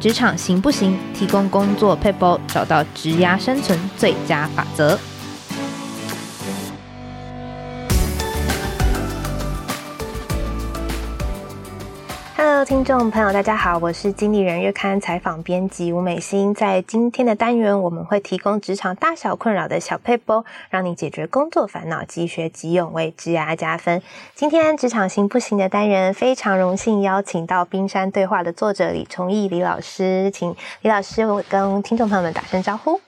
职场行不行？提供工作撇步，找到职涯生存最佳法则。听众朋友，大家好，我是经理人月刊采访编辑吴美心。在今天的单元，我们会提供职场大小困扰的小撇步，让你解决工作烦恼，即学即用，为职涯加分。今天职场行不行的单元，非常荣幸邀请到《冰山对话》的作者李崇义李老师，请李老师跟听众朋友们打声招呼。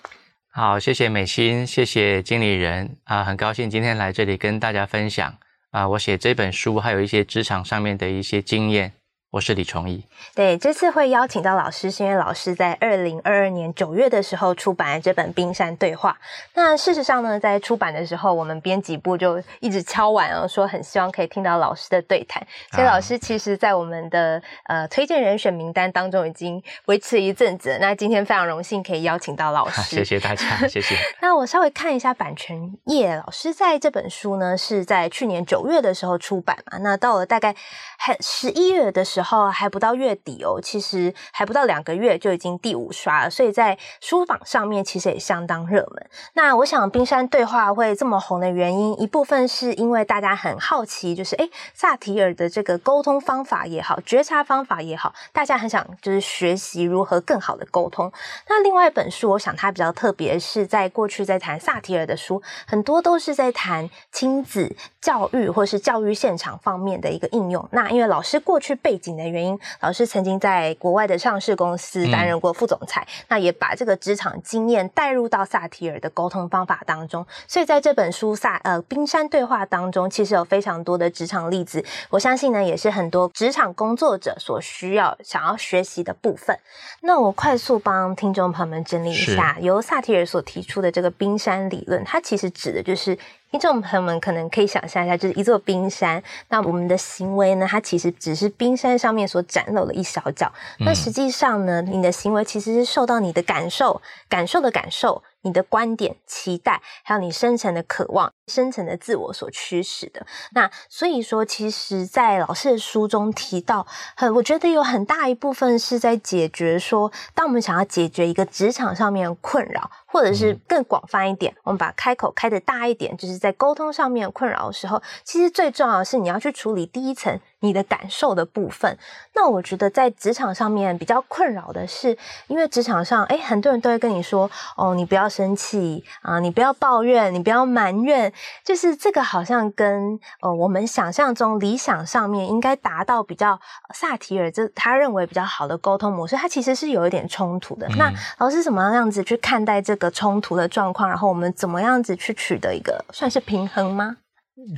好，谢谢美心，谢谢经理人啊，很高兴今天来这里跟大家分享啊，我写这本书还有一些职场上面的一些经验。我是李崇义。对，这次会邀请到老师，是因为老师在二零二二年九月的时候出版了这本《冰山对话》。那事实上呢，在出版的时候，我们编辑部就一直敲碗哦，说很希望可以听到老师的对谈。所以老师其实，在我们的呃推荐人选名单当中已经维持了一阵子。那今天非常荣幸可以邀请到老 师，谢谢大家，谢谢。那我稍微看一下版权页，老师在这本书呢是在去年九月的时候出版嘛？那到了大概很十一月的时候。然后还不到月底哦，其实还不到两个月就已经第五刷了，所以在书榜上面其实也相当热门。那我想《冰山对话》会这么红的原因，一部分是因为大家很好奇，就是诶萨提尔的这个沟通方法也好，觉察方法也好，大家很想就是学习如何更好的沟通。那另外一本书，我想它比较特别，是在过去在谈萨提尔的书，很多都是在谈亲子教育或是教育现场方面的一个应用。那因为老师过去背景。的原因，老师曾经在国外的上市公司担任过副总裁，嗯、那也把这个职场经验带入到萨提尔的沟通方法当中。所以在这本书萨呃冰山对话当中，其实有非常多的职场例子。我相信呢，也是很多职场工作者所需要想要学习的部分。那我快速帮听众朋友们整理一下，由萨提尔所提出的这个冰山理论，它其实指的就是。听众朋友们可能可以想象一下，就是一座冰山。那我们的行为呢？它其实只是冰山上面所展露的一小角。那实际上呢，你的行为其实是受到你的感受、感受的感受。你的观点、期待，还有你深层的渴望、深层的自我所驱使的。那所以说，其实，在老师的书中提到，很我觉得有很大一部分是在解决说，当我们想要解决一个职场上面的困扰，或者是更广泛一点，我们把开口开的大一点，就是在沟通上面的困扰的时候，其实最重要的是你要去处理第一层。你的感受的部分，那我觉得在职场上面比较困扰的是，因为职场上，诶，很多人都会跟你说，哦，你不要生气啊，你不要抱怨，你不要埋怨，就是这个好像跟呃我们想象中理想上面应该达到比较萨提尔这他认为比较好的沟通模式，它其实是有一点冲突的。嗯、那老师怎么样子去看待这个冲突的状况？然后我们怎么样子去取得一个算是平衡吗？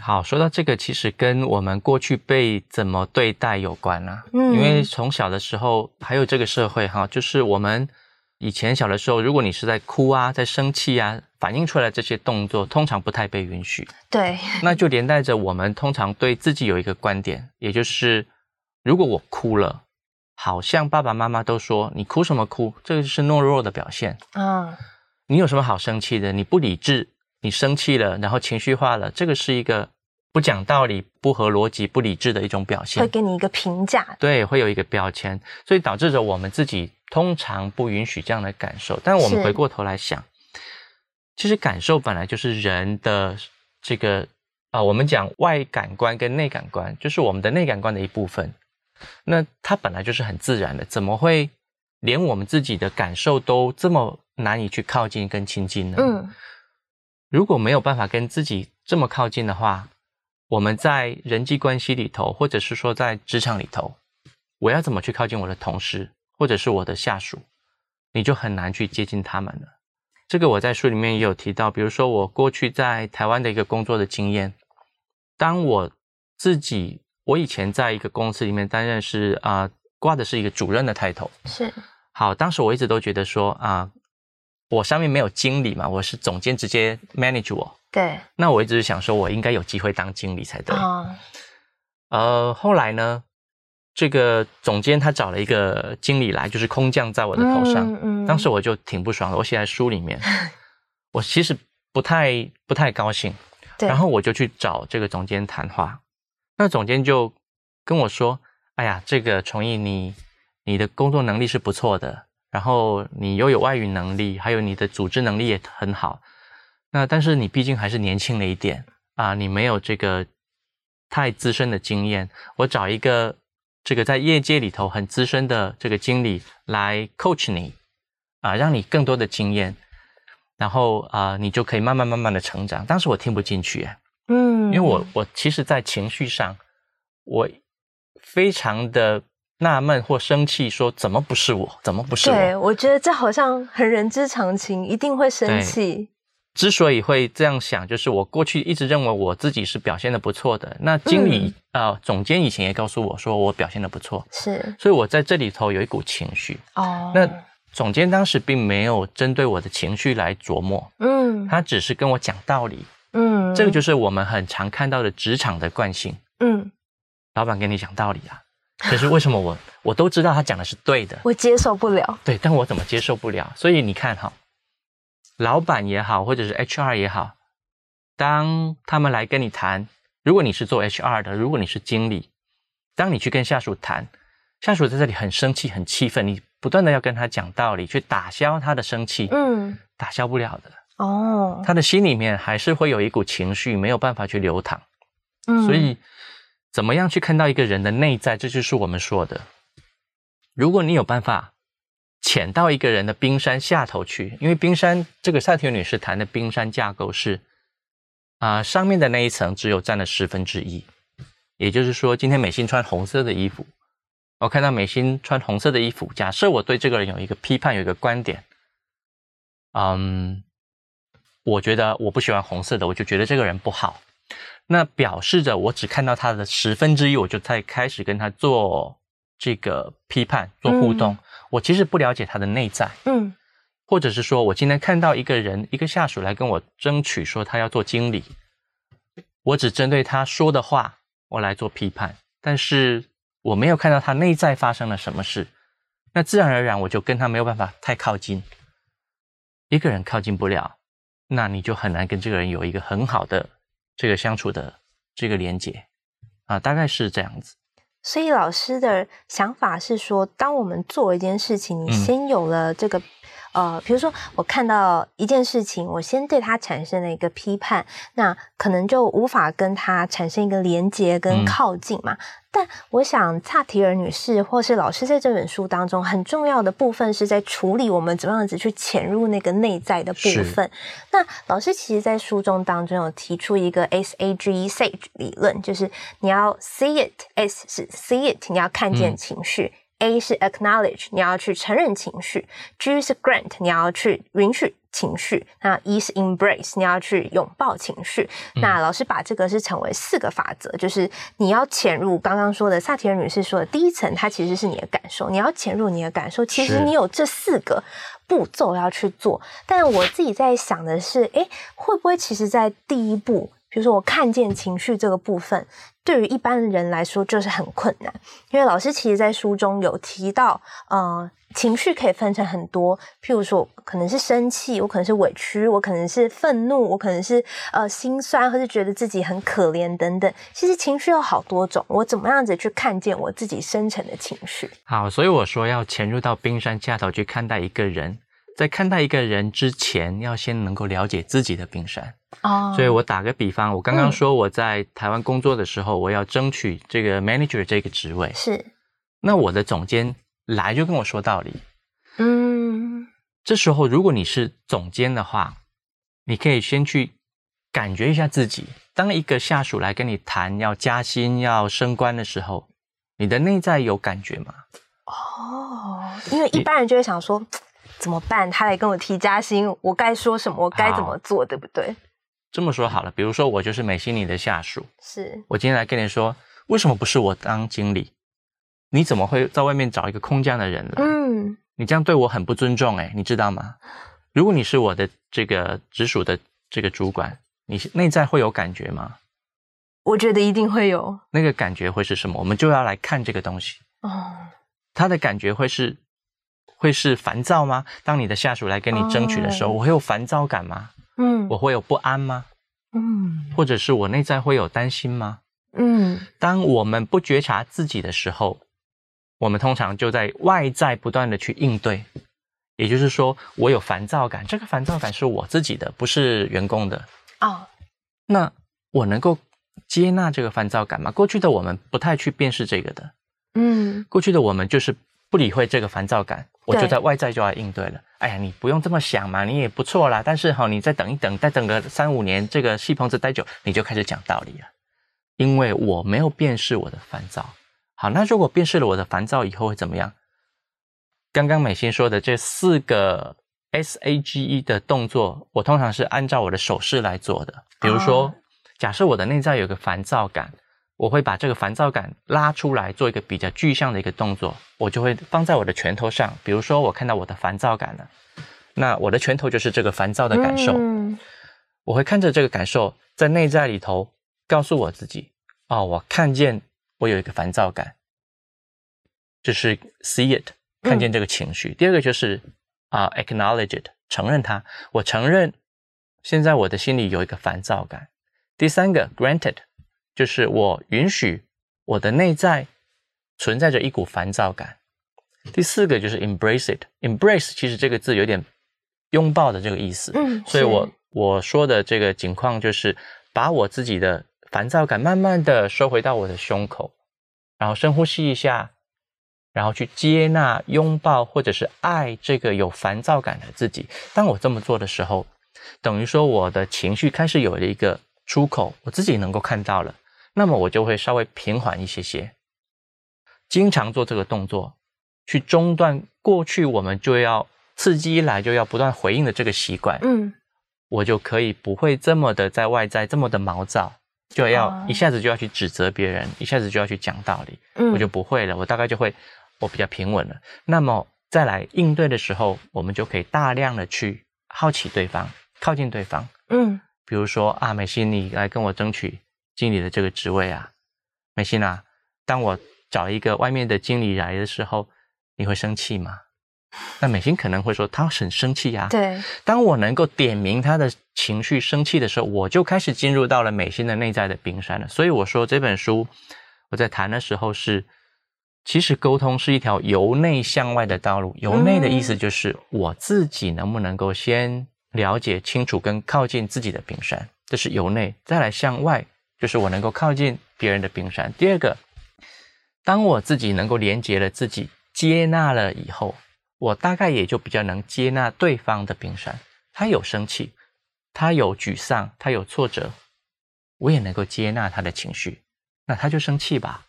好，说到这个，其实跟我们过去被怎么对待有关啊。嗯，因为从小的时候，还有这个社会哈，就是我们以前小的时候，如果你是在哭啊，在生气啊，反映出来这些动作，通常不太被允许。对，那就连带着我们通常对自己有一个观点，也就是如果我哭了，好像爸爸妈妈都说你哭什么哭，这个是懦弱的表现。啊，你有什么好生气的？你不理智。你生气了，然后情绪化了，这个是一个不讲道理、不合逻辑、不理智的一种表现，会给你一个评价，对，会有一个标签，所以导致着我们自己通常不允许这样的感受。但我们回过头来想，其实感受本来就是人的这个啊、呃，我们讲外感官跟内感官，就是我们的内感官的一部分。那它本来就是很自然的，怎么会连我们自己的感受都这么难以去靠近跟亲近呢？嗯。如果没有办法跟自己这么靠近的话，我们在人际关系里头，或者是说在职场里头，我要怎么去靠近我的同事，或者是我的下属，你就很难去接近他们了。这个我在书里面也有提到，比如说我过去在台湾的一个工作的经验，当我自己，我以前在一个公司里面担任是啊、呃、挂的是一个主任的 title，是好，当时我一直都觉得说啊。呃我上面没有经理嘛，我是总监直接 manage 我。对。那我一直想说，我应该有机会当经理才对。哦。呃，后来呢，这个总监他找了一个经理来，就是空降在我的头上。嗯。嗯，当时我就挺不爽的，我写在书里面。我其实不太不太高兴。对。然后我就去找这个总监谈话。那总监就跟我说：“哎呀，这个崇义你。”你的工作能力是不错的，然后你又有外语能力，还有你的组织能力也很好。那但是你毕竟还是年轻了一点啊，你没有这个太资深的经验。我找一个这个在业界里头很资深的这个经理来 coach 你啊，让你更多的经验，然后啊，你就可以慢慢慢慢的成长。当时我听不进去，嗯，因为我我其实，在情绪上，我非常的纳闷或生气，说怎么不是我？怎么不是我？对，我觉得这好像很人之常情，一定会生气。之所以会这样想，就是我过去一直认为我自己是表现的不错的。那经理啊、嗯呃，总监以前也告诉我说我表现的不错，是，所以我在这里头有一股情绪。哦，那总监当时并没有针对我的情绪来琢磨，嗯，他只是跟我讲道理，嗯，这个就是我们很常看到的职场的惯性，嗯，老板跟你讲道理啊，可是为什么我我都知道他讲的是对的，我接受不了，对，但我怎么接受不了？所以你看哈。老板也好，或者是 HR 也好，当他们来跟你谈，如果你是做 HR 的，如果你是经理，当你去跟下属谈，下属在这里很生气、很气愤，你不断的要跟他讲道理，去打消他的生气，嗯，打消不了的。哦，他的心里面还是会有一股情绪，没有办法去流淌，嗯，所以怎么样去看到一个人的内在，这就是我们说的，如果你有办法。潜到一个人的冰山下头去，因为冰山这个萨提女士谈的冰山架构是啊、上面的那一层只有占了十分之一，也就是说，今天美心穿红色的衣服，我看到美心穿红色的衣服，假设我对这个人有一个批判，有一个观点，嗯，我觉得我不喜欢红色的，我就觉得这个人不好，那表示着我只看到他的十分之一，我就在开始跟他做这个批判，做互动。嗯。我其实不了解他的内在，嗯，或者是说我今天看到一个人，一个下属来跟我争取说他要做经理，我只针对他说的话，我来做批判，但是我没有看到他内在发生了什么事，那自然而然我就跟他没有办法太靠近，一个人靠近不了，那你就很难跟这个人有一个很好的这个相处的这个连接啊，大概是这样子。所以老师的想法是说，当我们做一件事情，你先有了这个。呃，比如说我看到一件事情，我先对它产生了一个批判，那可能就无法跟它产生一个连接跟靠近嘛。嗯、但我想，萨提尔女士或是老师在这本书当中很重要的部分是在处理我们怎么样子去潜入那个内在的部分。那老师其实，在书中当中有提出一个 S A G E SAGE 理论，就是你要 see it，S 是 see it，你要看见情绪。嗯 A 是 acknowledge，你要去承认情绪；G 是 grant，你要去允许情绪；那 E 是 embrace，你要去拥抱情绪。嗯、那老师把这个是成为四个法则，就是你要潜入刚刚说的萨提尔女士说的第一层，它其实是你的感受。你要潜入你的感受，其实你有这四个步骤要去做。但我自己在想的是，诶，会不会其实在第一步，比如说我看见情绪这个部分。对于一般人来说就是很困难，因为老师其实在书中有提到，呃，情绪可以分成很多，譬如说可能是生气，我可能是委屈，我可能是愤怒，我可能是呃心酸，或是觉得自己很可怜等等。其实情绪有好多种，我怎么样子去看见我自己深层的情绪？好，所以我说要潜入到冰山下头去看待一个人。在看待一个人之前，要先能够了解自己的冰山。哦，所以我打个比方，我刚刚说我在台湾工作的时候，嗯、我要争取这个 manager 这个职位。是，那我的总监来就跟我说道理。嗯，这时候如果你是总监的话，你可以先去感觉一下自己。当一个下属来跟你谈要加薪、要升官的时候，你的内在有感觉吗？哦，因为一般人就会想说。怎么办？他来跟我提加薪，我该说什么？我该怎么做？对不对？这么说好了，比如说我就是美心你的下属，是我今天来跟你说，为什么不是我当经理？你怎么会在外面找一个空降的人来？嗯，你这样对我很不尊重，诶，你知道吗？如果你是我的这个直属的这个主管，你内在会有感觉吗？我觉得一定会有。那个感觉会是什么？我们就要来看这个东西。哦，他的感觉会是。会是烦躁吗？当你的下属来跟你争取的时候，我会有烦躁感吗？嗯，我会有不安吗？嗯，或者是我内在会有担心吗？嗯，当我们不觉察自己的时候，我们通常就在外在不断的去应对，也就是说，我有烦躁感，这个烦躁感是我自己的，不是员工的哦。那我能够接纳这个烦躁感吗？过去的我们不太去辨识这个的，嗯，过去的我们就是不理会这个烦躁感，我就在外在就要应对了。哎呀，你不用这么想嘛，你也不错啦。但是哈，你再等一等，再等个三五年，这个戏棚子待久，你就开始讲道理了。因为我没有辨识我的烦躁。好，那如果辨识了我的烦躁以后会怎么样？刚刚美心说的这四个 S A G E 的动作，我通常是按照我的手势来做的。比如说，哦、假设我的内在有个烦躁感，我会把这个烦躁感拉出来，做一个比较具象的一个动作，我就会放在我的拳头上。比如说，我看到我的烦躁感了，那我的拳头就是这个烦躁的感受。嗯、我会看着这个感受，在内在里头告诉我自己：哦，我看见我有一个烦躁感，就是 see it，看见这个情绪。嗯、第二个就是啊、uh，acknowledge it，承认它。我承认现在我的心里有一个烦躁感。第三个 granted。就是我允许我的内在存在着一股烦躁感。第四个就是 embrace it，embrace 其实这个字有点拥抱的这个意思。嗯，所以我我说的这个情况就是把我自己的烦躁感慢慢的收回到我的胸口，然后深呼吸一下，然后去接纳、拥抱或者是爱这个有烦躁感的自己。当我这么做的时候，等于说我的情绪开始有了一个出口，我自己能够看到了。那么我就会稍微平缓一些些，经常做这个动作，去中断过去我们就要刺激一来就要不断回应的这个习惯。嗯，我就可以不会这么的在外在这么的毛躁，就要一下子就要去指责别人，一下子就要去讲道理。嗯，我就不会了，我大概就会我比较平稳了。那么再来应对的时候，我们就可以大量的去好奇对方，靠近对方。嗯，比如说啊，美心，你来跟我争取。经理的这个职位啊，美心啊，当我找一个外面的经理来的时候，你会生气吗？那美心可能会说，他很生气呀。对。当我能够点明他的情绪生气的时候，我就开始进入到了美心的内在的冰山了。所以我说这本书我在谈的时候是，其实沟通是一条由内向外的道路。由内的意思就是我自己能不能够先了解清楚跟靠近自己的冰山，这是由内，再来向外。就是我能够靠近别人的冰山。第二个，当我自己能够连接了自己，接纳了以后，我大概也就比较能接纳对方的冰山。他有生气，他有沮丧，他有挫折，我也能够接纳他的情绪。那他就生气吧。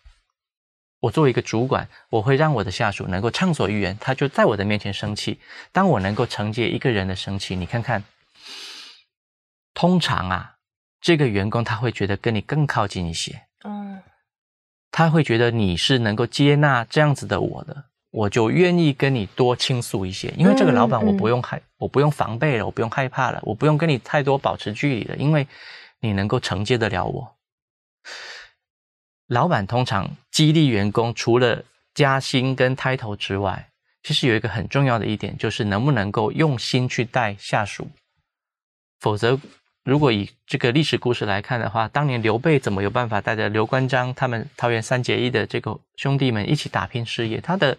我作为一个主管，我会让我的下属能够畅所欲言，他就在我的面前生气。当我能够承接一个人的生气，你看看，通常啊。这个员工他会觉得跟你更靠近一些，嗯，他会觉得你是能够接纳这样子的我的，我就愿意跟你多倾诉一些，因为这个老板我不用害，我不用防备了，我不用害怕了，我不用跟你太多保持距离了，因为你能够承接得了我。老板通常激励员工，除了加薪跟 title 之外，其实有一个很重要的一点，就是能不能够用心去带下属，否则。如果以这个历史故事来看的话，当年刘备怎么有办法带着刘关张他们桃园三结义的这个兄弟们一起打拼事业？他的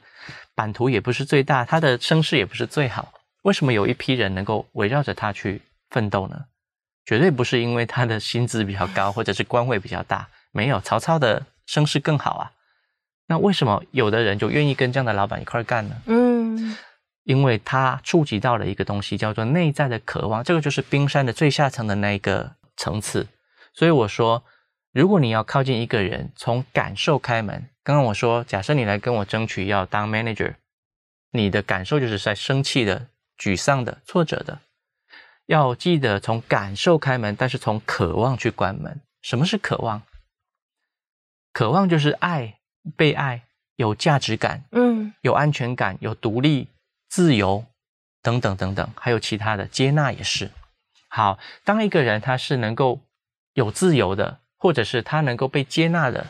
版图也不是最大，他的声势也不是最好。为什么有一批人能够围绕着他去奋斗呢？绝对不是因为他的薪资比较高，或者是官位比较大。没有，曹操的声势更好啊。那为什么有的人就愿意跟这样的老板一块干呢？嗯。因为它触及到了一个东西，叫做内在的渴望，这个就是冰山的最下层的那一个层次。所以我说，如果你要靠近一个人，从感受开门。刚刚我说，假设你来跟我争取要当 manager，你的感受就是在生气的、沮丧的、挫折的。要记得从感受开门，但是从渴望去关门。什么是渴望？渴望就是爱、被爱、有价值感，嗯，有安全感、有独立。自由，等等等等，还有其他的接纳也是。好，当一个人他是能够有自由的，或者是他能够被接纳的，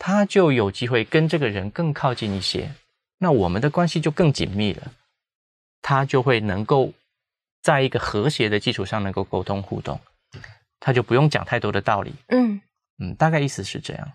他就有机会跟这个人更靠近一些，那我们的关系就更紧密了。他就会能够在一个和谐的基础上能够沟通互动，他就不用讲太多的道理。嗯嗯，大概意思是这样。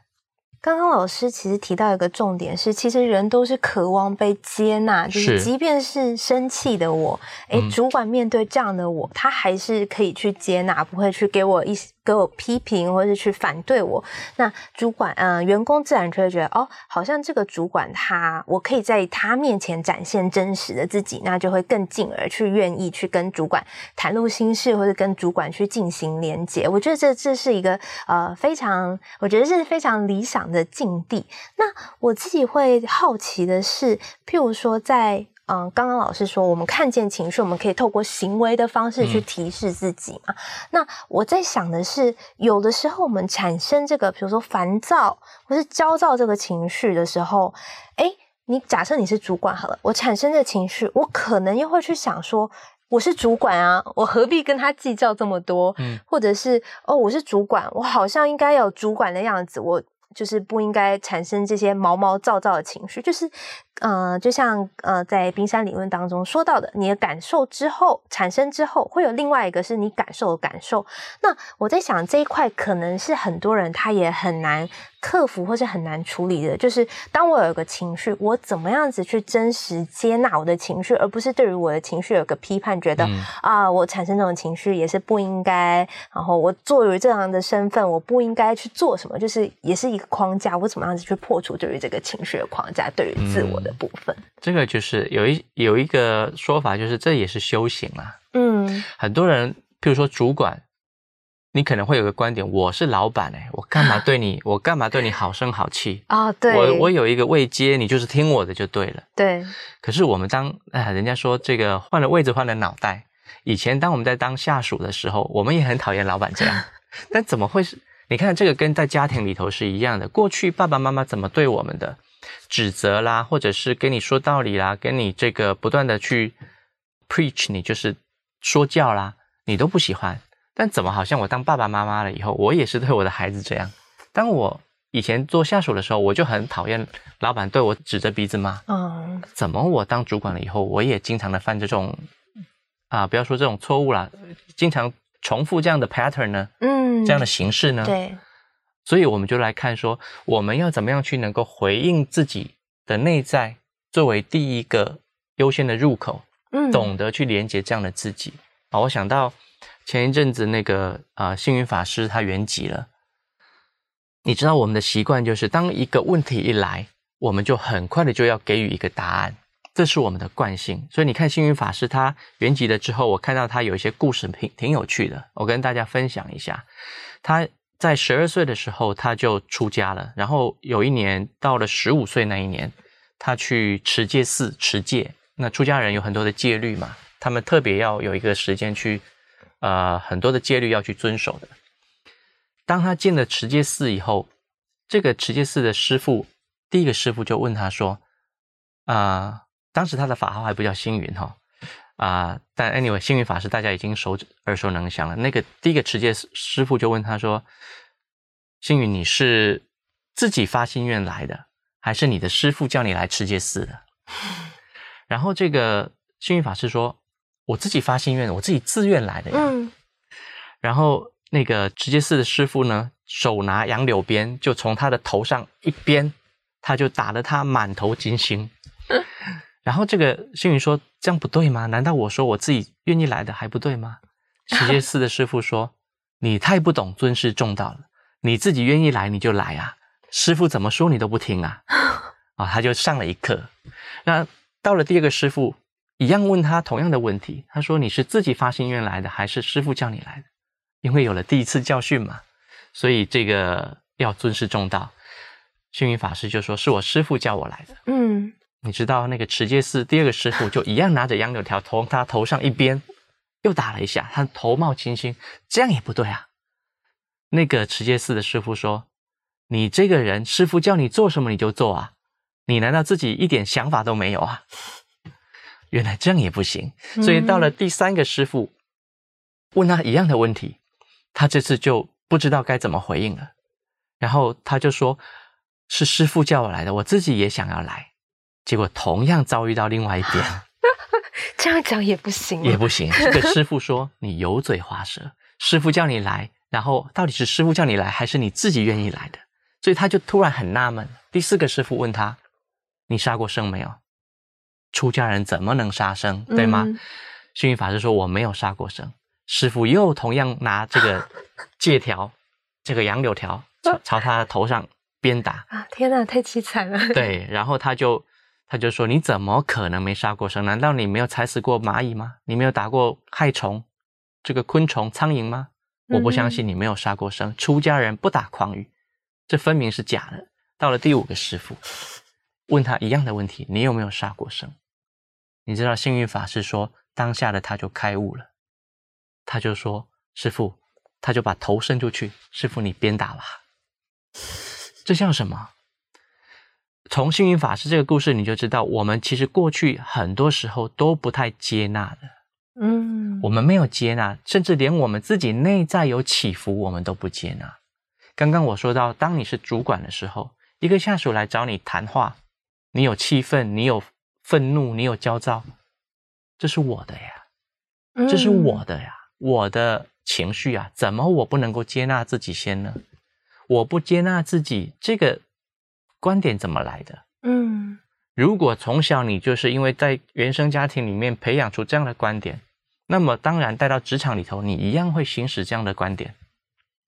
刚刚老师其实提到一个重点是，其实人都是渴望被接纳，就是即便是生气的我，哎，主管面对这样的我，他还是可以去接纳，不会去给我一些。给我批评或者是去反对我，那主管嗯、呃，员工自然就会觉得哦，好像这个主管他，我可以在他面前展现真实的自己，那就会更进而去愿意去跟主管袒露心事，或者跟主管去进行连接。我觉得这这是一个呃非常，我觉得是非常理想的境地。那我自己会好奇的是，譬如说在。嗯，刚刚老师说，我们看见情绪，我们可以透过行为的方式去提示自己嘛。嗯、那我在想的是，有的时候我们产生这个，比如说烦躁或是焦躁这个情绪的时候，诶，你假设你是主管好了，我产生这个情绪，我可能又会去想说，我是主管啊，我何必跟他计较这么多？嗯，或者是哦，我是主管，我好像应该有主管的样子，我就是不应该产生这些毛毛躁躁的情绪，就是。呃，就像呃，在冰山理论当中说到的，你的感受之后产生之后，会有另外一个是你感受的感受。那我在想这一块可能是很多人他也很难克服或是很难处理的，就是当我有一个情绪，我怎么样子去真实接纳我的情绪，而不是对于我的情绪有个批判，觉得啊、嗯。呃，我产生这种情绪也是不应该，然后我作为这样的身份，我不应该去做什么，就是也是一个框架，我怎么样子去破除对于这个情绪的框架，对于自我的部分，这个就是有一有一个说法，就是这也是修行啦。嗯，很多人，譬如说主管，你可能会有个观点，我是老板哎，我干嘛 对你，我干嘛对你好声好气啊？对，我我有一个位阶，你就是听我的就对了。对。可是我们当哎，人家说这个换了位置换了脑袋，以前当我们在当下属的时候，我们也很讨厌老板这样，但怎么会是？你看这个跟在家庭里头是一样的，过去爸爸妈妈怎么对我们的？指责啦，或者是跟你说道理啦，跟你这个不断的去 preach，你就是说教啦，你都不喜欢。但怎么好像我当爸爸妈妈了以后，我也是对我的孩子这样？当我以前做下属的时候，我就很讨厌老板对我指着鼻子骂。嗯，怎么我当主管了以后，我也经常的犯这种啊，不要说这种错误啦，经常重复这样的 pattern 呢？嗯，这样的形式呢？对。所以我们就来看说，我们要怎么样去能够回应自己的内在，作为第一个优先的入口，嗯，懂得去连接这样的自己啊。我想到前一阵子那个啊、呃，星云法师他圆寂了。你知道我们的习惯就是，当一个问题一来，我们就很快的就要给予一个答案，这是我们的惯性。所以你看星云法师他圆寂了之后，我看到他有一些故事挺挺有趣的，我跟大家分享一下，他。在十二岁的时候，他就出家了。然后有一年到了十五岁那一年，他去持戒寺持戒。那出家人有很多的戒律嘛，他们特别要有一个时间去，呃，很多的戒律要去遵守的。当他进了持戒寺以后，这个持戒寺的师傅，第一个师傅就问他说：“啊、当时他的法号还不叫星云哈。”啊、但 anyway，星云法师大家已经熟耳熟能详了。那个第一个持戒师傅就问他说：“星云，你是自己发心愿来的，还是你的师傅叫你来持戒寺的？” 然后这个星云法师说：“我自己发心愿，我自己自愿来的呀。嗯”然后那个持戒寺的师傅呢，手拿杨柳鞭，就从他的头上一鞭，他就打得他满头金星。然后这个星云说：“这样不对吗？难道我说我自己愿意来的还不对吗？”持戒寺的师傅说：“ 你太不懂尊师重道了，你自己愿意来你就来啊，师傅怎么说你都不听啊！” 啊，他就上了一课。那到了第二个师父，一样问他同样的问题，他说：“你是自己发心愿来的，还是师傅叫你来的？”因为有了第一次教训嘛，所以这个要尊师重道。星云法师就说：“是我师傅叫我来的。”嗯。你知道那个持戒寺第二个师傅就一样拿着杨柳条从他头上一鞭，又打了一下，他头冒金星，这样也不对啊。那个持戒寺的师傅说：“你这个人，师傅叫你做什么你就做啊，你难道自己一点想法都没有啊？”原来这样也不行，所以到了第三个师傅问他一样的问题，他这次就不知道该怎么回应了，然后他就说：“是师傅叫我来的，我自己也想要来。”结果同样遭遇到另外一边，这样讲也不行，也不行。这个师傅说：“你油嘴滑舌，师傅叫你来，然后到底是师傅叫你来，还是你自己愿意来的？所以他就突然很纳闷。第四个师傅问他：“你杀过生没有？出家人怎么能杀生？对吗？”嗯、星云法师说：“我没有杀过生。”师傅又同样拿这个 借条，这个杨柳条朝 朝他的头上鞭打。啊！天哪，太凄惨了。对，然后他就他就说：“你怎么可能没杀过生？难道你没有踩死过蚂蚁吗？你没有打过害虫，这个昆虫、苍蝇吗？我不相信你没有杀过生。嗯、出家人不打诳语，这分明是假的。”到了第五个师傅，问他一样的问题：“你有没有杀过生？”你知道幸运法师说，当下的他就开悟了，他就说：“师傅，他就把头伸出去，师傅你鞭打吧。”这像什么？从幸运法师这个故事，你就知道，我们其实过去很多时候都不太接纳的。嗯，我们没有接纳，甚至连我们自己内在有起伏，我们都不接纳。刚刚我说到，当你是主管的时候。一个下属来找你谈话，你有气愤，你有愤怒，你有焦躁，这是我的呀，这是我的呀，嗯、我的情绪啊，怎么我不能够接纳自己先呢？我不接纳自己，这个观点怎么来的？嗯，如果从小你就是因为在原生家庭里面培养出这样的观点，那么当然带到职场里头，你一样会行使这样的观点。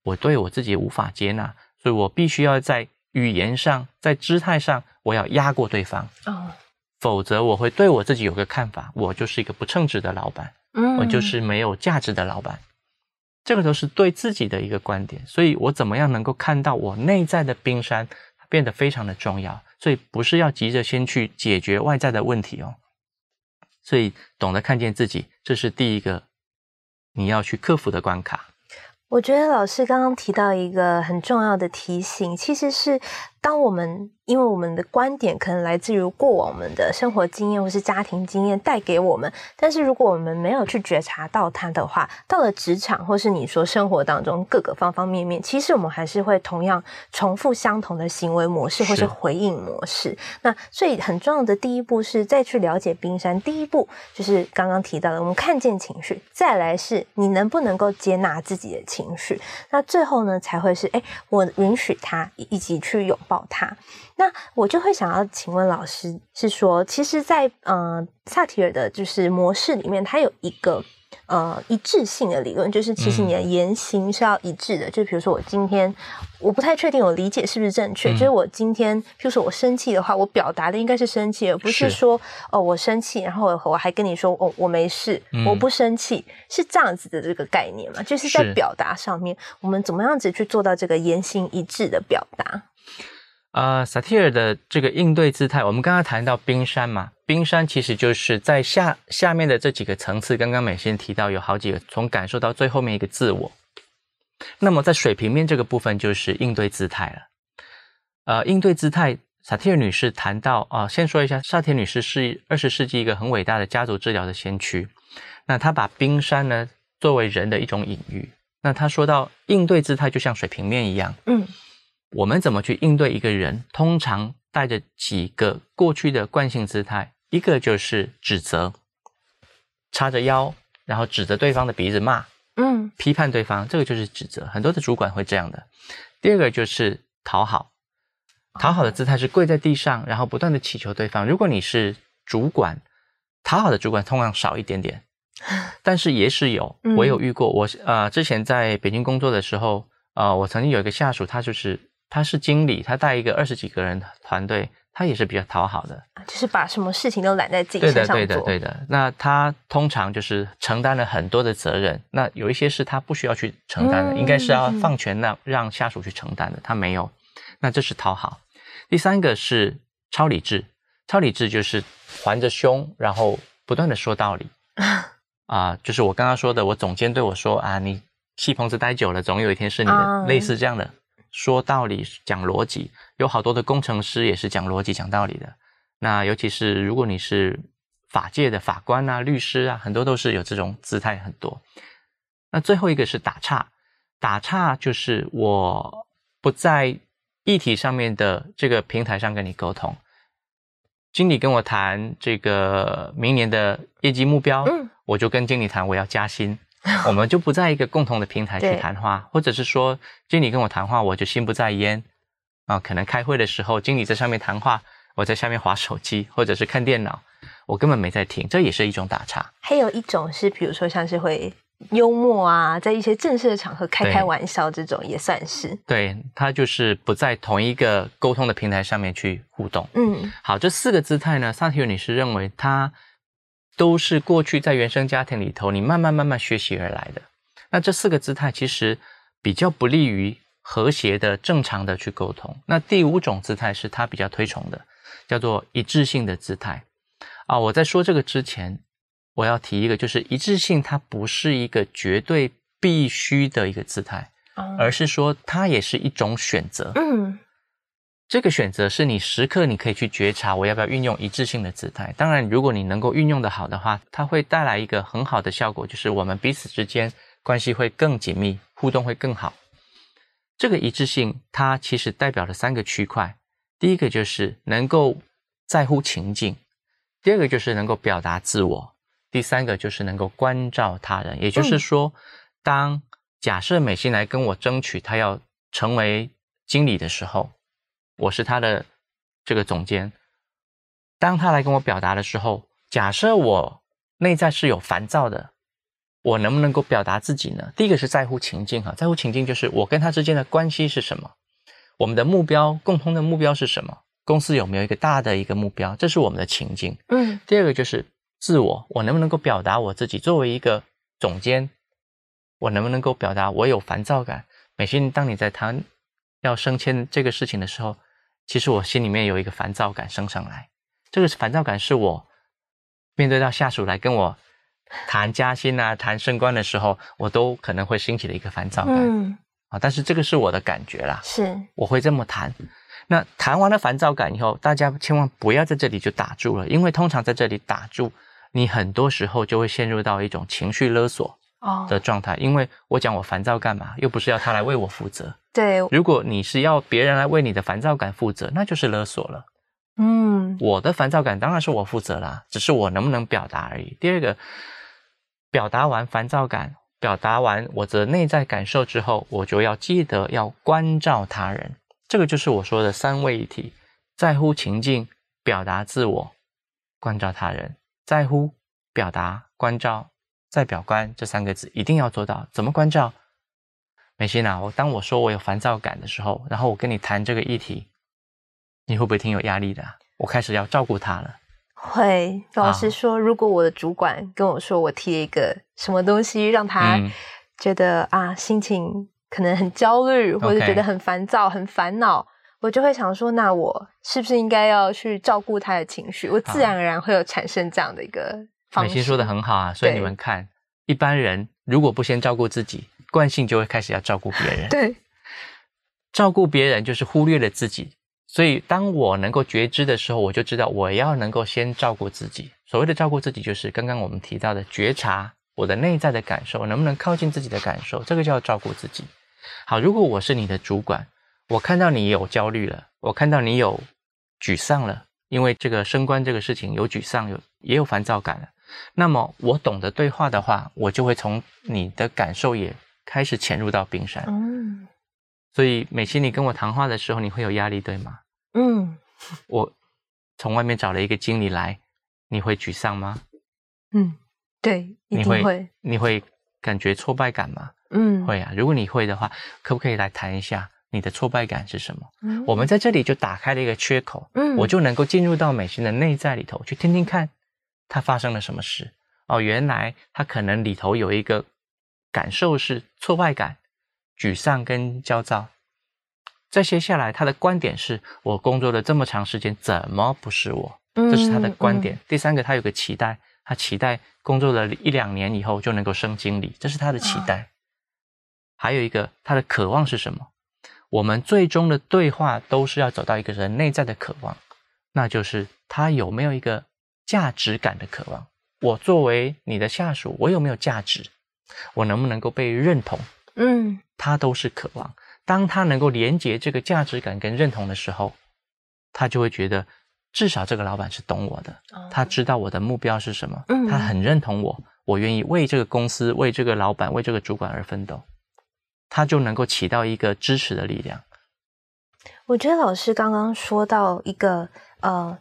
我对我自己无法接纳，所以我必须要在。语言上，在姿态上，我要压过对方哦，否则我会对我自己有个看法，我就是一个不称职的老板，嗯，我就是没有价值的老板，这个都是对自己的一个观点，所以我怎么样能够看到我内在的冰山，变得非常的重要，所以不是要急着先去解决外在的问题哦，所以懂得看见自己，这是第一个你要去克服的关卡。我觉得老师刚刚提到一个很重要的提醒，其实是当我们。因为我们的观点可能来自于过往我们的生活经验或是家庭经验带给我们，但是如果我们没有去觉察到它的话，到了职场或是你说生活当中各个方方面面，其实我们还是会同样重复相同的行为模式或是回应模式。那所以很重要的第一步是再去了解冰山，第一步就是刚刚提到的，我们看见情绪，再来是你能不能够接纳自己的情绪，那最后呢才会是哎，我允许它，以及去拥抱他。那我就会想要请问老师，是说，其实在，在呃萨提尔的就是模式里面，它有一个呃一致性的理论，就是其实你的言行是要一致的。嗯、就比如说，我今天我不太确定我理解是不是正确，嗯、就是我今天，譬如说我生气的话，我表达的应该是生气，而不是说是哦我生气，然后我我还跟你说哦我没事，嗯、我不生气，是这样子的这个概念嘛？就是在表达上面，我们怎么样子去做到这个言行一致的表达？呃，萨提尔的这个应对姿态，我们刚刚谈到冰山嘛，冰山其实就是在下下面的这几个层次。刚刚美仙提到有好几个，从感受到最后面一个自我。那么在水平面这个部分就是应对姿态了。呃，应对姿态，萨提尔女士谈到啊、先说一下，萨提尔女士是二十世纪一个很伟大的家族治疗的先驱。那她把冰山呢作为人的一种隐喻。那她说到应对姿态就像水平面一样，嗯。我们怎么去应对一个人？通常带着几个过去的惯性姿态，一个就是指责，叉着腰，然后指着对方的鼻子骂，嗯，批判对方，这个就是指责。很多的主管会这样的。第二个就是讨好，讨好的姿态是跪在地上，然后不断的祈求对方。如果你是主管，讨好的主管通常少一点点，但是也是有，我有遇过。我呃之前在北京工作的时候，呃，我曾经有一个下属，他就是。他是经理，他带一个二十几个人的团队，他也是比较讨好的，就是把什么事情都揽在自己身上做。对的，对的，对的。那他通常就是承担了很多的责任，那有一些是他不需要去承担的，嗯、应该是要放权让让下属去承担的，他没有。那这是讨好。第三个是超理智，超理智就是环着胸，然后不断的说道理 啊、呃，就是我刚刚说的，我总监对我说啊，你戏棚子待久了，总有一天是你的，嗯、类似这样的。说道理、讲逻辑，有好多的工程师也是讲逻辑、讲道理的。那尤其是如果你是法界的法官啊、律师啊，很多都是有这种姿态很多。那最后一个是打岔，打岔就是我不在议题上面的这个平台上跟你沟通。经理跟我谈这个明年的业绩目标，嗯，我就跟经理谈我要加薪。我们就不在一个共同的平台去谈话，或者是说经理跟我谈话，我就心不在焉，啊，可能开会的时候，经理在上面谈话，我在下面划手机或者是看电脑，我根本没在听，这也是一种打岔。还有一种是，比如说像是会幽默啊，在一些正式的场合开开玩笑，这种也算是。对，他就是不在同一个沟通的平台上面去互动。嗯，好，这四个姿态呢，萨提尔女士认为它都是过去在原生家庭里头你慢慢慢慢学习而来的。那这四个姿态其实比较不利于和谐的、正常的去沟通。那第五种姿态是他比较推崇的，叫做一致性的姿态。啊，我在说这个之前，我要提一个，就是一致性它不是一个绝对必须的一个姿态，而是说它也是一种选择。嗯，这个选择是你时刻你可以去觉察，我要不要运用一致性的姿态。当然，如果你能够运用得好的话，它会带来一个很好的效果，就是我们彼此之间关系会更紧密，互动会更好。这个一致性，它其实代表了三个区块。第一个就是能够在乎情境，第二个就是能够表达自我，第三个就是能够关照他人。也就是说，当假设美心来跟我争取他要成为经理的时候，我是他的这个总监。当他来跟我表达的时候，假设我内在是有烦躁的。我能不能够表达自己呢？第一个是在乎情境哈，在乎情境就是我跟他之间的关系是什么，我们的目标，共同的目标是什么？公司有没有一个大的一个目标？这是我们的情境。嗯。第二个就是自我，我能不能够表达我自己？作为一个总监，我能不能够表达我有烦躁感？美心，当你在谈要升迁这个事情的时候，其实我心里面有一个烦躁感升上来。这个烦躁感是我面对到下属来跟我。谈加薪啊，谈升官的时候，我都可能会兴起的一个烦躁感。嗯，啊，但是这个是我的感觉啦，是我会这么谈。那谈完了烦躁感以后，大家千万不要在这里就打住了，因为通常在这里打住，你很多时候就会陷入到一种情绪勒索的状态。哦，因为我讲我烦躁干嘛？又不是要他来为我负责。对，如果你是要别人来为你的烦躁感负责，那就是勒索了。嗯，我的烦躁感当然是我负责啦，只是我能不能表达而已。第二个。表达完烦躁感，表达完我的内在感受之后，我就要记得要关照他人。这个就是我说的三位一体：在乎情境，表达自我，关照他人。在乎、表达、关照，再表观这三个字一定要做到。怎么关照？美心啊，我当我说我有烦躁感的时候，然后我跟你谈这个议题，你会不会挺有压力的？我开始要照顾他了。会，老实说，啊，如果我的主管跟我说我提了一个什么东西，让他觉得，嗯，啊心情可能很焦虑，或者觉得很烦躁、很烦恼，我就会想说，那我是不是应该要去照顾他的情绪？我自然而然会有产生这样的一个方式。美心说的很好啊，所以你们看，一般人如果不先照顾自己，惯性就会开始要照顾别人。对，照顾别人就是忽略了自己。所以，当我能够觉知的时候，我就知道我要能够先照顾自己。所谓的照顾自己，就是刚刚我们提到的觉察我的内在的感受，能不能靠近自己的感受，这个叫照顾自己。好，如果我是你的主管，我看到你有焦虑了，我看到你有沮丧了，因为这个升官这个事情有沮丧，有也有烦躁感了。那么，我懂得对话的话，我就会从你的感受也开始潜入到冰山。嗯。所以，美心，你跟我谈话的时候，你会有压力，对吗？嗯。我从外面找了一个经理来，你会沮丧吗？嗯，对，一定会。你会，你会感觉挫败感吗？嗯，会啊。如果你会的话，可不可以来谈一下你的挫败感是什么？嗯，我们在这里就打开了一个缺口，嗯，我就能够进入到美心的内在里头去听听看，他发生了什么事。哦，原来他可能里头有一个感受是挫败感。沮丧跟焦躁，这些下来，他的观点是：我工作了这么长时间，怎么不是我？这是他的观点。嗯嗯、第三个，他有个期待，他期待工作了一两年以后就能够升经理，这是他的期待。啊、还有一个，他的渴望是什么？我们最终的对话都是要走到一个人内在的渴望，那就是他有没有一个价值感的渴望？我作为你的下属，我有没有价值？我能不能够被认同？嗯。他都是渴望，当他能够连接这个价值感跟认同的时候，他就会觉得至少这个老板是懂我的，他知道我的目标是什么，他很认同我，我愿意为这个公司、为这个老板、为这个主管而奋斗，他就能够起到一个支持的力量。我觉得老师刚刚说到一个呃，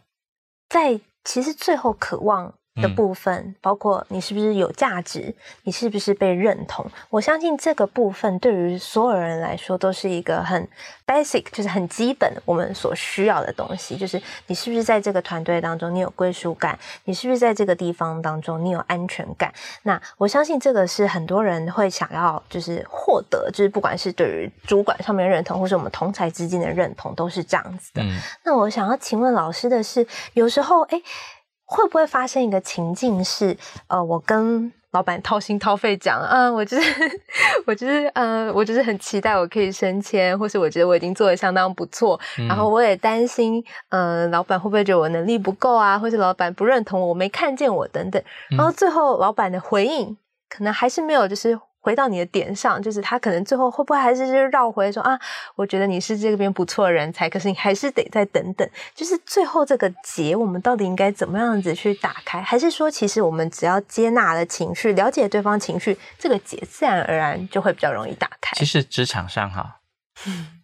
在其实最后渴望。的部分包括你是不是有价值，你是不是被认同？我相信这个部分对于所有人来说都是一个很 basic，就是很基本我们所需要的东西。就是你是不是在这个团队当中你有归属感？你是不是在这个地方当中你有安全感？那我相信这个是很多人会想要就是获得，就是不管是对于主管上面认同，或是我们同才之间的认同，都是这样子的。嗯。那我想要请问老师的是，有时候诶会不会发生一个情境是，呃，我跟老板掏心掏肺讲，啊，我就是，我就是，嗯，我就是很期待我可以升迁，或是我觉得我已经做的相当不错，嗯、然后我也担心，嗯，老板会不会觉得我能力不够啊，或是老板不认同我，我没看见我等等，然后最后老板的回应可能还是没有，就是。回到你的点上，就是他可能最后会不会还是就是绕回说啊，我觉得你是这边不错的人才，可是你还是得再等等。就是最后这个结，我们到底应该怎么样子去打开？还是说，其实我们只要接纳了情绪，了解对方情绪，这个结自然而然就会比较容易打开？其实职场上哈，嗯。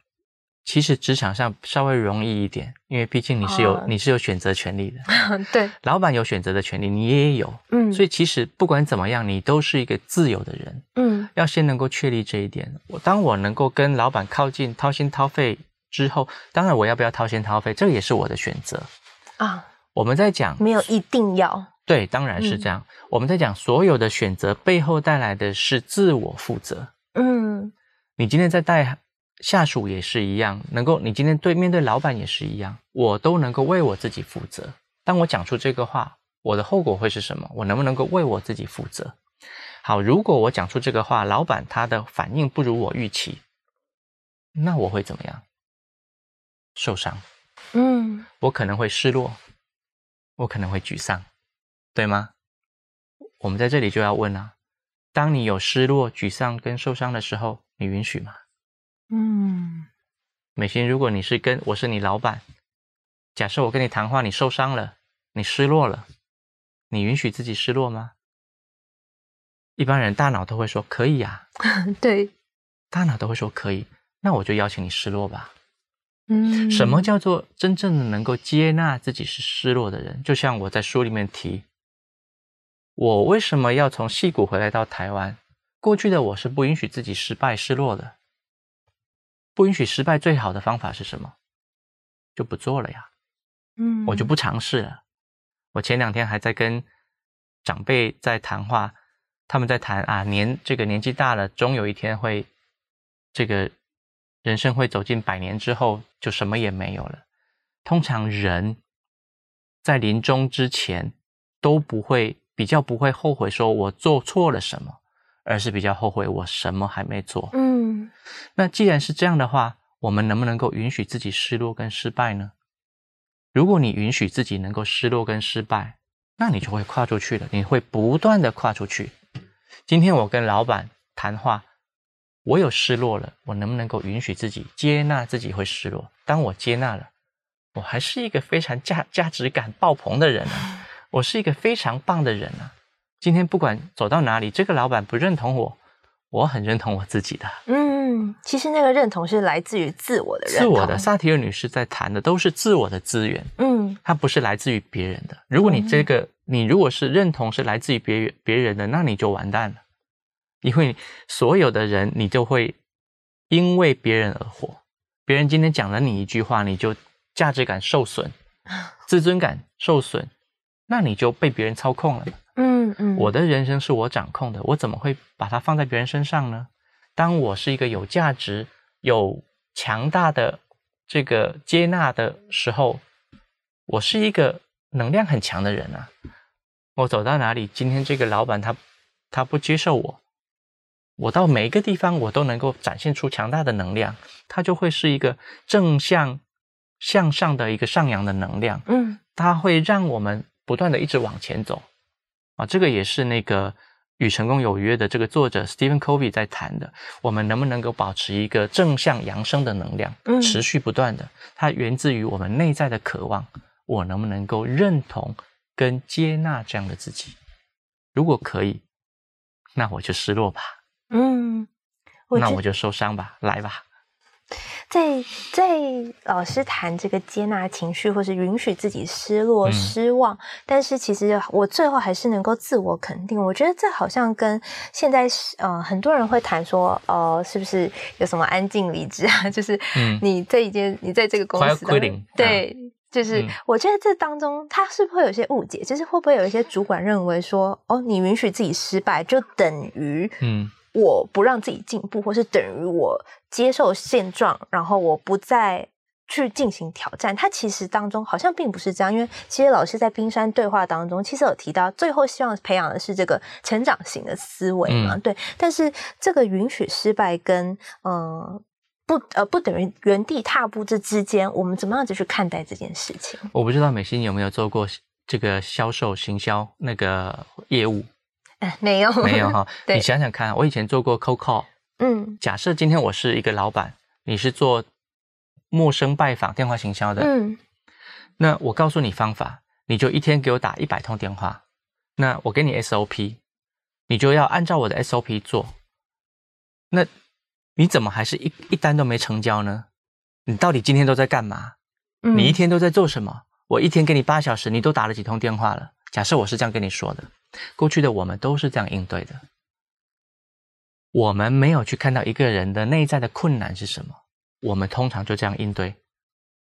其实职场上稍微容易一点，因为毕竟你是有、哦、你是有选择权利的。对，老板有选择的权利，你也有。嗯，所以其实不管怎么样，你都是一个自由的人。嗯，要先能够确立这一点。我当我能够跟老板靠近，掏心掏肺之后，当然我要不要掏心掏肺，这个也是我的选择啊。我们在讲没有一定要。对，当然是这样。嗯、我们在讲所有的选择背后带来的是自我负责。嗯，你今天在带。下属也是一样，能够你今天对面对老板也是一样，我都能够为我自己负责。当我讲出这个话，我的后果会是什么？我能不能够为我自己负责？好，如果我讲出这个话，老板他的反应不如我预期，那我会怎么样？受伤。嗯，我可能会失落，我可能会沮丧，对吗？我们在这里就要问啊，当你有失落、沮丧跟受伤的时候，你允许吗？嗯，美心，如果你是跟我是你老板，假设我跟你谈话，你受伤了，你失落了，你允许自己失落吗？一般人大脑都会说可以呀，对，大脑都会说可以，那我就邀请你失落吧。嗯，什么叫做真正的能够接纳自己是失落的人？就像我在书里面提，我为什么要从戏谷回来到台湾？过去的我是不允许自己失败失落的。不允许失败，最好的方法是什么？就不做了呀。嗯，我就不尝试了。我前两天还在跟长辈在谈话，他们在谈啊，年这个年纪大了，终有一天会这个人生会走进百年之后，就什么也没有了。通常人在临终之前都不会比较不会后悔，说我做错了什么。而是比较后悔，我什么还没做。嗯，那既然是这样的话，我们能不能够允许自己失落跟失败呢？如果你允许自己能够失落跟失败，那你就会跨出去了，你会不断的跨出去。今天我跟老板谈话，我有失落了，我能不能够允许自己接纳自己会失落？当我接纳了，我还是一个非常价价值感爆棚的人啊，我是一个非常棒的人啊。今天不管走到哪里，这个老板不认同我，我很认同我自己的。嗯，其实那个认同是来自于自我的认同。自我的萨提尔女士在谈的都是自我的资源。嗯，它不是来自于别人的。如果你这个，你如果是认同是来自于别人别人的，那你就完蛋了，因为所有的人你就会因为别人而活。别人今天讲了你一句话，你就价值感受损，自尊感受损，那你就被别人操控了。嗯嗯，我的人生是我掌控的，我怎么会把它放在别人身上呢？当我是一个有价值、有强大的这个接纳的时候，我是一个能量很强的人啊！我走到哪里，今天这个老板他他不接受我，我到每一个地方我都能够展现出强大的能量，它就会是一个正向向上的一个上扬的能量。嗯，它会让我们不断的一直往前走。啊，这个也是那个《与成功有约》的这个作者 Stephen Covey 在谈的。我们能不能够保持一个正向扬升的能量，持续不断的？它源自于我们内在的渴望。我能不能够认同跟接纳这样的自己？如果可以，那我就失落吧。嗯，那我就受伤吧。来吧。在在老师谈这个接纳情绪，或是允许自己失落、嗯、失望，但是其实我最后还是能够自我肯定。我觉得这好像跟现在呃很多人会谈说，哦、呃，是不是有什么安静离职啊？就是你这一间，你在这个公司，对，就是我觉得这当中他是不是会有些误解？就是会不会有一些主管认为说，哦，你允许自己失败，就等于嗯。我不让自己进步，或是等于我接受现状，然后我不再去进行挑战。它其实当中好像并不是这样，因为其实老师在冰山对话当中，其实有提到，最后希望培养的是这个成长型的思维嘛，嗯、对。但是这个允许失败跟嗯、呃、不呃不等于原地踏步这之间，我们怎么样子去看待这件事情？我不知道美心有没有做过这个销售行销那个业务。没有，没有哈。你想想看，我以前做过 cold call。嗯，假设今天我是一个老板，你是做陌生拜访电话行销的。嗯，那我告诉你方法，你就一天给我打一百通电话。那我给你 SOP，你就要按照我的 SOP 做。那你怎么还是一一单都没成交呢？你到底今天都在干嘛？你一天都在做什么？我一天给你八小时，你都打了几通电话了？假设我是这样跟你说的。过去的我们都是这样应对的，我们没有去看到一个人的内在的困难是什么，我们通常就这样应对。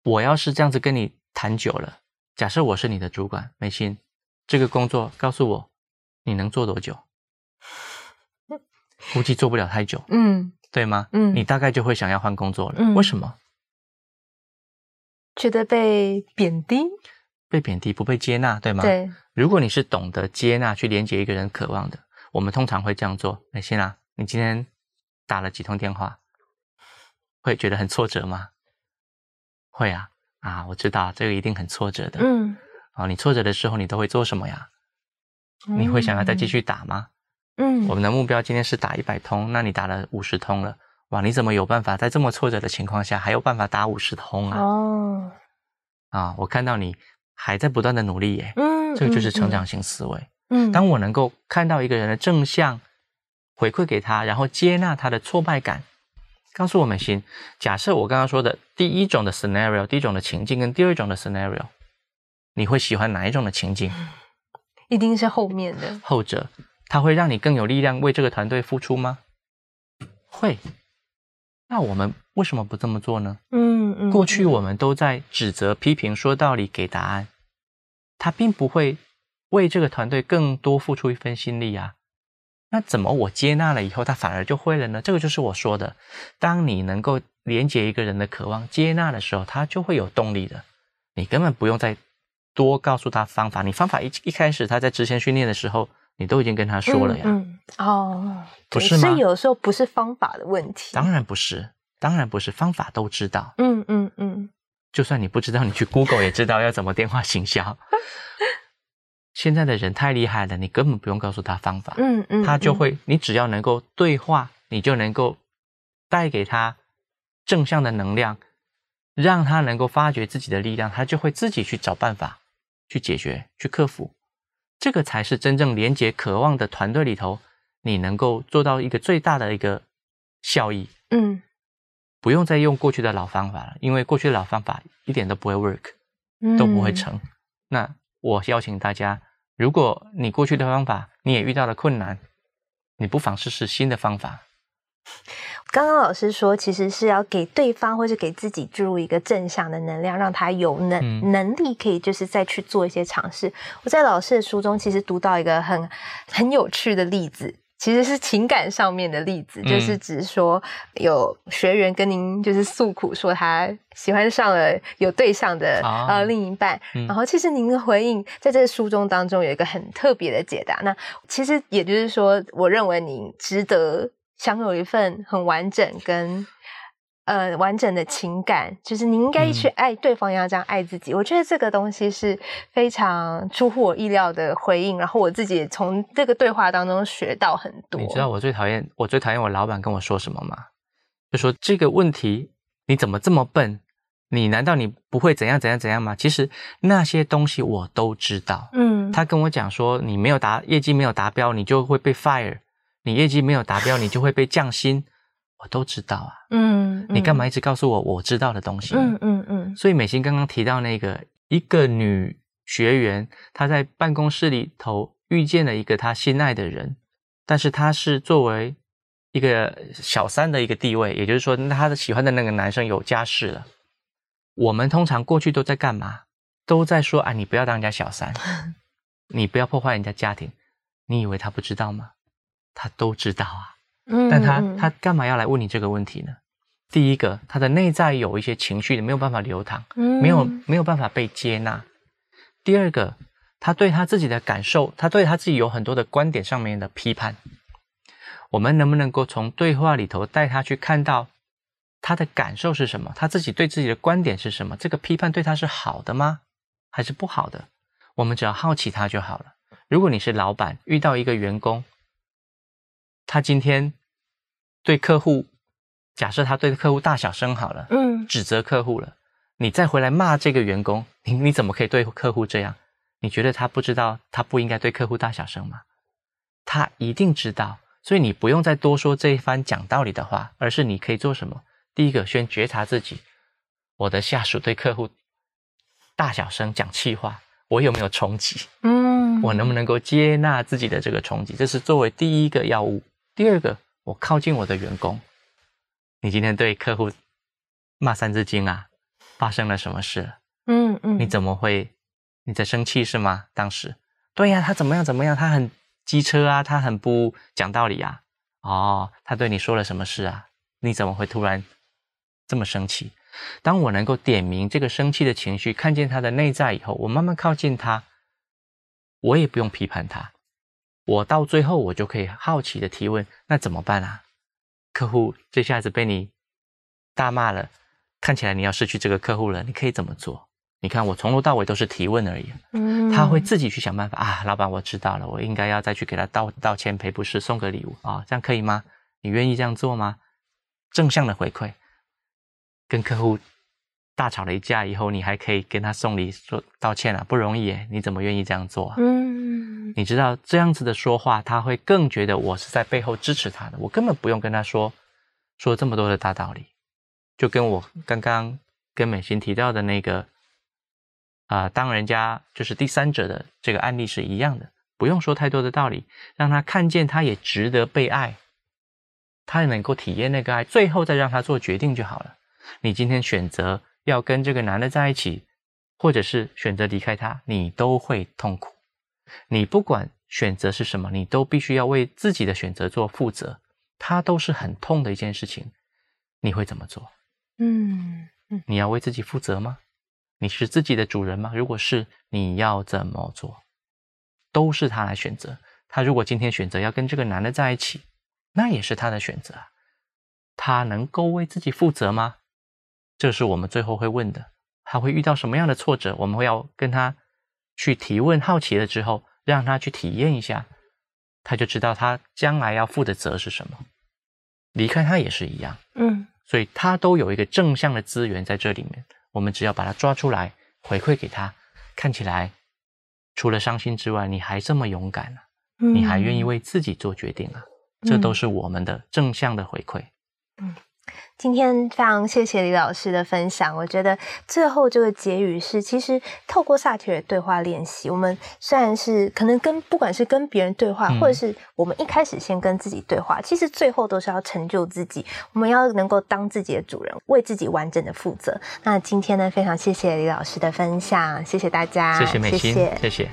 我要是这样子跟你谈久了，假设我是你的主管，美心，这个工作告诉我你能做多久？估计做不了太久，嗯，对吗？嗯，你大概就会想要换工作了。嗯，为什么？觉得被贬低。被贬低，不被接纳，对吗？对。如果你是懂得接纳、去连接一个人渴望的，我们通常会这样做。美心啊，你今天打了几通电话，会觉得很挫折吗？会啊，啊，我知道这个一定很挫折的。嗯。啊，你挫折的时候，你都会做什么呀？你会想要再继续打吗？嗯。我们的目标今天是打一百通，那你打了五十通了，哇，你怎么有办法在这么挫折的情况下，还有办法打五十通啊？哦。啊，我看到你。还在不断的努力耶，嗯，这个就是成长型思维。嗯，当我能够看到一个人的正向回馈给他，然后接纳他的挫败感，告诉我们心，假设我刚刚说的第一种的 scenario，第一种的情境跟第二种的 scenario，你会喜欢哪一种的情境？一定是后面的后者，它会让你更有力量为这个团队付出吗？会。那我们为什么不这么做呢？嗯嗯，过去我们都在指责、批评、说道理、给答案，他并不会为这个团队更多付出一份心力啊。那怎么我接纳了以后，他反而就会了呢？这个就是我说的，当你能够连接一个人的渴望、接纳的时候，他就会有动力的。你根本不用再多告诉他方法，你方法一一开始他在之前训练的时候。你都已经跟他说了呀，嗯，嗯哦，不是吗？所以有时候不是方法的问题，当然不是，当然不是，方法都知道，嗯嗯嗯，嗯嗯就算你不知道，你去 Google 也知道要怎么电话行销。现在的人太厉害了，你根本不用告诉他方法，嗯嗯，嗯他就会，你只要能够对话，你就能够带给他正向的能量，让他能够发掘自己的力量，他就会自己去找办法去解决，去克服。这个才是真正连接渴望的团队里头，你能够做到一个最大的一个效益。嗯，不用再用过去的老方法了，因为过去的老方法一点都不会 work，都不会成。嗯、那我邀请大家，如果你过去的方法你也遇到了困难，你不妨试试新的方法。刚刚老师说，其实是要给对方或是给自己注入一个正向的能量，让他有能、嗯、能力可以就是再去做一些尝试。我在老师的书中其实读到一个很很有趣的例子，其实是情感上面的例子，嗯、就是指说有学员跟您就是诉苦，说他喜欢上了有对象的、哦、呃另一半，嗯、然后其实您的回应在这个书中当中有一个很特别的解答。那其实也就是说，我认为您值得。享有一份很完整跟呃完整的情感，就是你应该去爱对方，要这样爱自己。嗯、我觉得这个东西是非常出乎我意料的回应，然后我自己也从这个对话当中学到很多。你知道我最讨厌我最讨厌我老板跟我说什么吗？就说这个问题你怎么这么笨？你难道你不会怎样怎样怎样吗？其实那些东西我都知道。嗯，他跟我讲说你没有达业绩没有达标，你就会被 fire。你业绩没有达标，你就会被降薪。我都知道啊。嗯，你干嘛一直告诉我我知道的东西？嗯嗯嗯。所以美心刚刚提到那个一个女学员，她在办公室里头遇见了一个她心爱的人，但是她是作为一个小三的一个地位，也就是说，她的喜欢的那个男生有家室了。我们通常过去都在干嘛？都在说啊，你不要当人家小三，你不要破坏人家家庭。你以为他不知道吗？他都知道啊。嗯，但他他干嘛要来问你这个问题呢？第一个，他的内在有一些情绪没有办法流淌，没有没有办法被接纳。第二个，他对他自己的感受，他对他自己有很多的观点上面的批判。我们能不能够从对话里头带他去看到他的感受是什么？他自己对自己的观点是什么？这个批判对他是好的吗？还是不好的？我们只要好奇他就好了。如果你是老板，遇到一个员工，他今天对客户，假设他对客户大小声好了，嗯，指责客户了，你再回来骂这个员工，你你怎么可以对客户这样？你觉得他不知道他不应该对客户大小声吗？他一定知道。所以你不用再多说这一番讲道理的话，而是你可以做什么？第一个，先觉察自己，我的下属对客户大小声讲气话，我有没有冲击？嗯，我能不能够接纳自己的这个冲击？这是作为第一个要务。第二个，我靠近我的员工，你今天对客户骂三字经啊？发生了什么事？嗯嗯，你怎么会？你在生气是吗？当时，对呀，他怎么样怎么样？他很。机车啊，他很不讲道理啊！哦，他对你说了什么事啊？你怎么会突然这么生气？当我能够点明这个生气的情绪，看见他的内在以后，我慢慢靠近他，我也不用批判他，我到最后我就可以好奇的提问：那怎么办啊？客户这下子被你大骂了，看起来你要失去这个客户了，你可以怎么做？你看，我从头到尾都是提问而已。嗯，他会自己去想办法啊。老板，我知道了，我应该要再去给他道道歉、赔不是、送个礼物啊，哦，这样可以吗？你愿意这样做吗？正向的回馈，跟客户大吵了一架以后，你还可以跟他送礼、说道歉啊，不容易诶。你怎么愿意这样做啊？嗯，你知道这样子的说话，他会更觉得我是在背后支持他的。我根本不用跟他说说这么多的大道理，就跟我刚刚跟美心提到的那个。啊、呃，当人家就是第三者的这个案例是一样的，不用说太多的道理，让他看见他也值得被爱，他也能够体验那个爱，最后再让他做决定就好了。你今天选择要跟这个男的在一起，或者是选择离开他，你都会痛苦。你不管选择是什么，你都必须要为自己的选择做负责，他都是很痛的一件事情。你会怎么做？嗯嗯，你要为自己负责吗？你是自己的主人吗？如果是，你要怎么做？都是他来选择。他如果今天选择要跟这个男的在一起，那也是他的选择。他能够为自己负责吗？这是我们最后会问的。他会遇到什么样的挫折？我们会要跟他去提问，好奇了之后，让他去体验一下，他就知道他将来要负的责是什么。离开他也是一样，嗯，所以他都有一个正向的资源在这里面。我们只要把它抓出来，回馈给他，看起来除了伤心之外，你还这么勇敢啊，嗯，你还愿意为自己做决定啊，这都是我们的正向的回馈。嗯。今天非常谢谢李老师的分享，我觉得最后这个结语是，其实透过萨提尔对话练习，我们虽然是可能跟不管是跟别人对话，或者是我们一开始先跟自己对话，其实最后都是要成就自己，我们要能够当自己的主人，为自己完整的负责。那今天呢，非常谢谢李老师的分享，谢谢大家，谢谢美心，谢谢。谢谢